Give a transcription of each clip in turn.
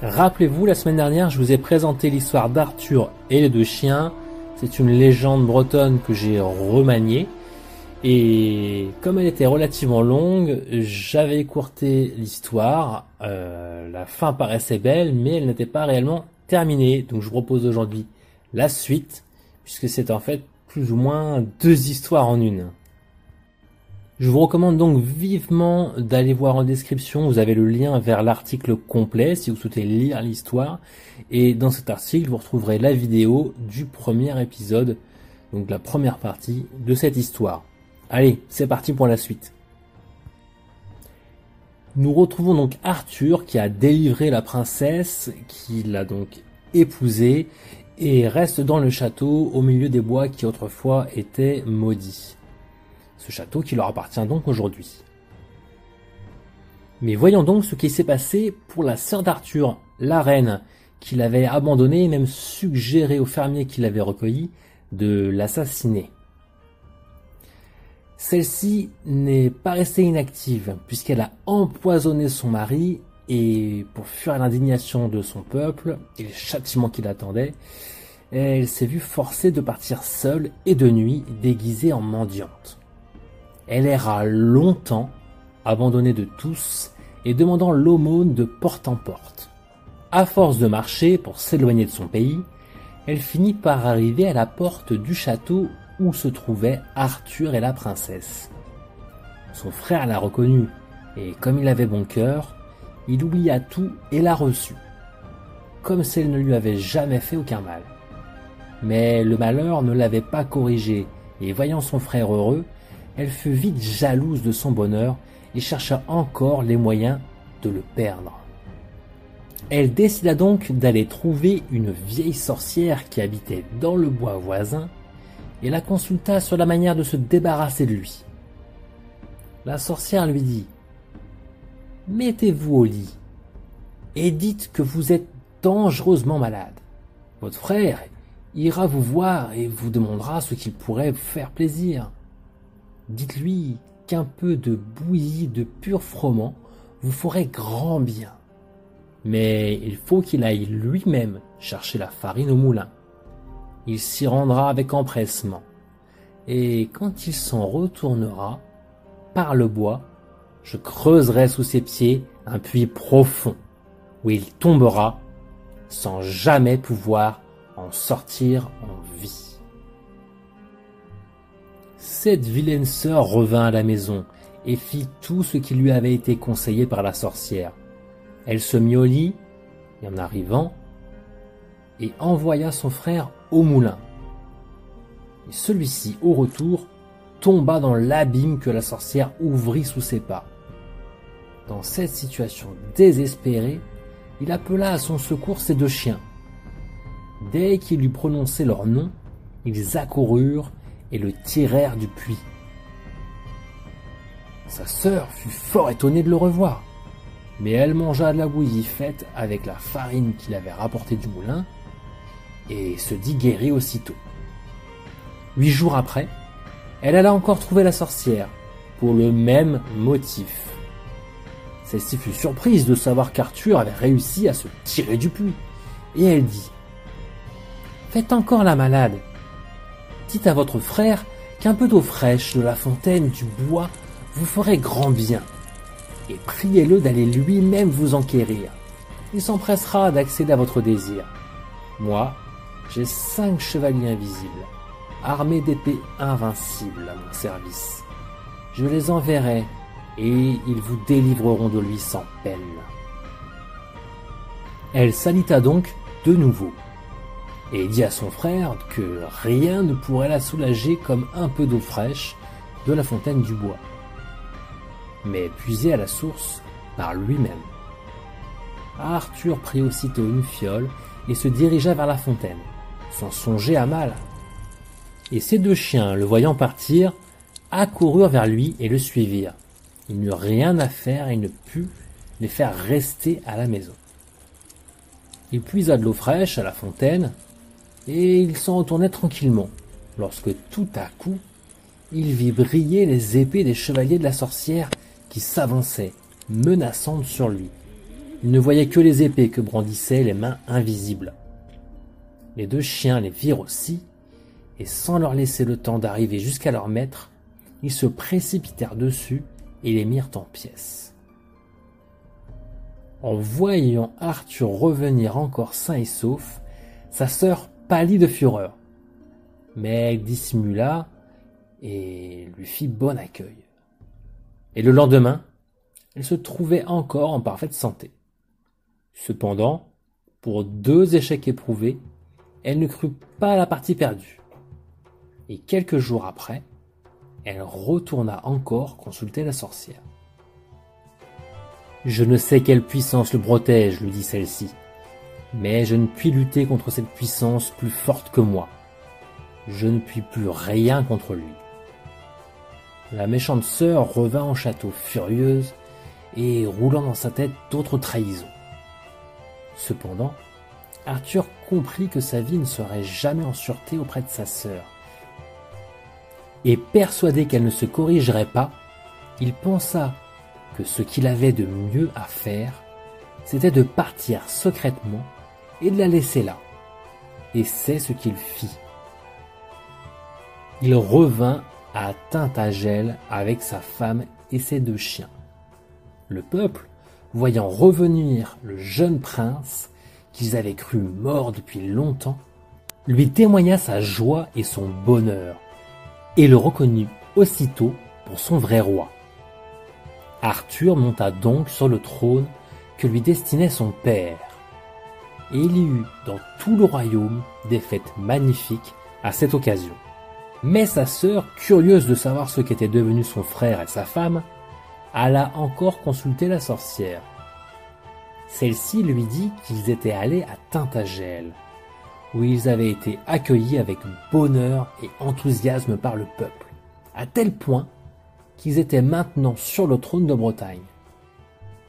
Rappelez-vous, la semaine dernière, je vous ai présenté l'histoire d'Arthur et les deux chiens. C'est une légende bretonne que j'ai remaniée. Et comme elle était relativement longue, j'avais écourté l'histoire. Euh, la fin paraissait belle, mais elle n'était pas réellement terminée. Donc je vous propose aujourd'hui la suite, puisque c'est en fait plus ou moins deux histoires en une. Je vous recommande donc vivement d'aller voir en description, vous avez le lien vers l'article complet si vous souhaitez lire l'histoire. Et dans cet article, vous retrouverez la vidéo du premier épisode, donc la première partie de cette histoire. Allez, c'est parti pour la suite. Nous retrouvons donc Arthur qui a délivré la princesse, qui l'a donc épousée, et reste dans le château au milieu des bois qui autrefois étaient maudits ce château qui leur appartient donc aujourd'hui. Mais voyons donc ce qui s'est passé pour la sœur d'Arthur, la reine, qui l'avait abandonné et même suggéré au fermier qui l'avait recueilli de l'assassiner. Celle-ci n'est pas restée inactive puisqu'elle a empoisonné son mari et pour fuir l'indignation de son peuple et le châtiment qui l'attendait, elle s'est vue forcée de partir seule et de nuit déguisée en mendiante. Elle erra longtemps, abandonnée de tous et demandant l'aumône de porte en porte. À force de marcher pour s'éloigner de son pays, elle finit par arriver à la porte du château où se trouvaient Arthur et la princesse. Son frère la reconnut, et comme il avait bon cœur, il oublia tout et la reçut, comme si elle ne lui avait jamais fait aucun mal. Mais le malheur ne l'avait pas corrigé, et voyant son frère heureux, elle fut vite jalouse de son bonheur et chercha encore les moyens de le perdre. Elle décida donc d'aller trouver une vieille sorcière qui habitait dans le bois voisin et la consulta sur la manière de se débarrasser de lui. La sorcière lui dit Mettez-vous au lit et dites que vous êtes dangereusement malade. Votre frère ira vous voir et vous demandera ce qu'il pourrait vous faire plaisir. Dites-lui qu'un peu de bouillie de pur froment vous ferait grand bien. Mais il faut qu'il aille lui-même chercher la farine au moulin. Il s'y rendra avec empressement. Et quand il s'en retournera, par le bois, je creuserai sous ses pieds un puits profond, où il tombera sans jamais pouvoir en sortir en vie. Cette vilaine sœur revint à la maison et fit tout ce qui lui avait été conseillé par la sorcière. Elle se mit au lit, et en arrivant, et envoya son frère au moulin. Celui-ci, au retour, tomba dans l'abîme que la sorcière ouvrit sous ses pas. Dans cette situation désespérée, il appela à son secours ses deux chiens. Dès qu'il eut prononcé leur nom, ils accoururent et le tirèrent du puits. Sa sœur fut fort étonnée de le revoir, mais elle mangea de la bouillie faite avec la farine qu'il avait rapportée du moulin et se dit guérie aussitôt. Huit jours après, elle alla encore trouver la sorcière pour le même motif. Celle-ci fut surprise de savoir qu'Arthur avait réussi à se tirer du puits, et elle dit Faites encore la malade, dites à votre frère qu'un peu d'eau fraîche de la fontaine du bois vous ferait grand bien, et priez-le d'aller lui-même vous enquérir. Il s'empressera d'accéder à votre désir. Moi, j'ai cinq chevaliers invisibles, armés d'épées invincibles à mon service. Je les enverrai, et ils vous délivreront de lui sans peine. Elle salita donc de nouveau et dit à son frère que rien ne pourrait la soulager comme un peu d'eau fraîche de la fontaine du bois, mais puisée à la source par lui-même. Arthur prit aussitôt une fiole et se dirigea vers la fontaine, sans songer à mal. Et ces deux chiens, le voyant partir, accoururent vers lui et le suivirent. Il n'eut rien à faire et ne put les faire rester à la maison. Il puisa de l'eau fraîche à la fontaine, et il s'en retournait tranquillement, lorsque tout à coup, il vit briller les épées des chevaliers de la sorcière qui s'avançaient, menaçantes sur lui. Il ne voyait que les épées que brandissaient les mains invisibles. Les deux chiens les virent aussi, et sans leur laisser le temps d'arriver jusqu'à leur maître, ils se précipitèrent dessus et les mirent en pièces. En voyant Arthur revenir encore sain et sauf, sa sœur pâlit de fureur. Mais elle dissimula et lui fit bon accueil. Et le lendemain, elle se trouvait encore en parfaite santé. Cependant, pour deux échecs éprouvés, elle ne crut pas la partie perdue. Et quelques jours après, elle retourna encore consulter la sorcière. Je ne sais quelle puissance le protège, lui dit celle-ci, mais je ne puis lutter contre cette puissance plus forte que moi. Je ne puis plus rien contre lui. La méchante sœur revint au château furieuse et roulant dans sa tête d'autres trahisons. Cependant, Arthur comprit que sa vie ne serait jamais en sûreté auprès de sa sœur. Et persuadé qu'elle ne se corrigerait pas, il pensa que ce qu'il avait de mieux à faire, c'était de partir secrètement et de la laisser là. Et c'est ce qu'il fit. Il revint à Tintagel avec sa femme et ses deux chiens. Le peuple, voyant revenir le jeune prince, qu'ils avaient cru mort depuis longtemps, lui témoigna sa joie et son bonheur, et le reconnut aussitôt pour son vrai roi. Arthur monta donc sur le trône que lui destinait son père, il y eut dans tout le royaume des fêtes magnifiques à cette occasion. Mais sa sœur, curieuse de savoir ce qu'étaient devenus son frère et sa femme, alla encore consulter la sorcière. Celle-ci lui dit qu'ils étaient allés à Tintagel, où ils avaient été accueillis avec bonheur et enthousiasme par le peuple, à tel point qu'ils étaient maintenant sur le trône de Bretagne.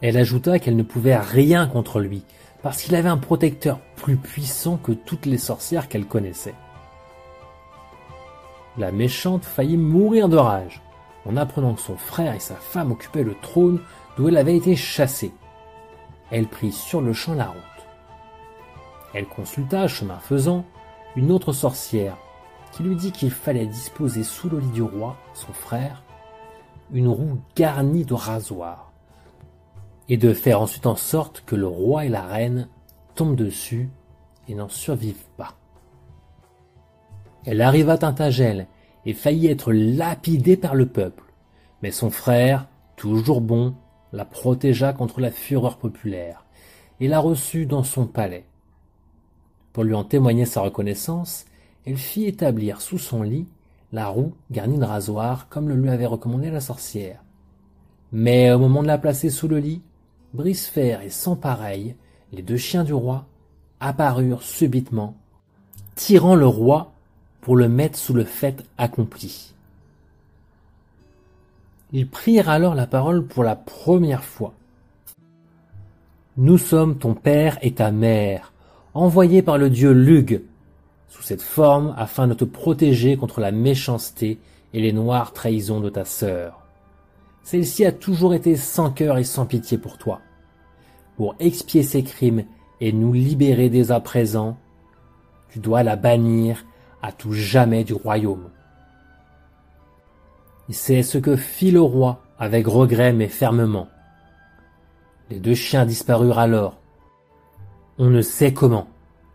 Elle ajouta qu'elle ne pouvait rien contre lui, parce qu'il avait un protecteur plus puissant que toutes les sorcières qu'elle connaissait. La méchante faillit mourir de rage en apprenant que son frère et sa femme occupaient le trône d'où elle avait été chassée. Elle prit sur le champ la route. Elle consulta, chemin faisant, une autre sorcière qui lui dit qu'il fallait disposer sous le lit du roi, son frère, une roue garnie de rasoirs, et de faire ensuite en sorte que le roi et la reine tombent dessus et n'en survivent pas. Elle arriva à Tintagel et faillit être lapidée par le peuple. Mais son frère, toujours bon, la protégea contre la fureur populaire et la reçut dans son palais. Pour lui en témoigner sa reconnaissance, elle fit établir sous son lit la roue garnie de rasoirs comme le lui avait recommandé la sorcière. Mais au moment de la placer sous le lit, Brisefer et sans pareil, les deux chiens du roi, apparurent subitement, tirant le roi pour le mettre sous le fait accompli. Ils prirent alors la parole pour la première fois. Nous sommes ton père et ta mère, envoyés par le dieu Lug, sous cette forme afin de te protéger contre la méchanceté et les noires trahisons de ta sœur. Celle-ci a toujours été sans cœur et sans pitié pour toi. Pour expier ses crimes et nous libérer dès à présent, tu dois la bannir à tout jamais du royaume. C'est ce que fit le roi avec regret mais fermement. Les deux chiens disparurent alors. On ne sait comment,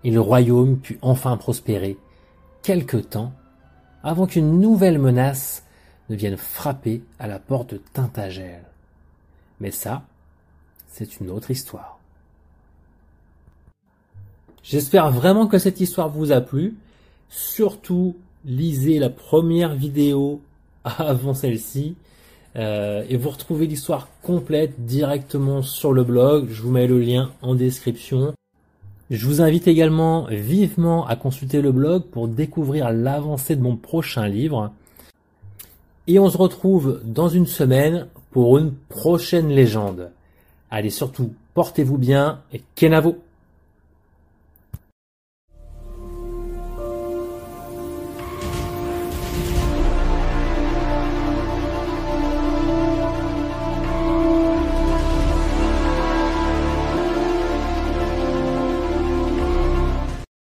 et le royaume put enfin prospérer quelque temps avant qu'une nouvelle menace ne vienne frapper à la porte de Tintagel. Mais ça, c'est une autre histoire. J'espère vraiment que cette histoire vous a plu. Surtout, lisez la première vidéo avant celle-ci. Euh, et vous retrouvez l'histoire complète directement sur le blog. Je vous mets le lien en description. Je vous invite également vivement à consulter le blog pour découvrir l'avancée de mon prochain livre. Et on se retrouve dans une semaine pour une prochaine légende. Allez surtout, portez-vous bien et Kenavo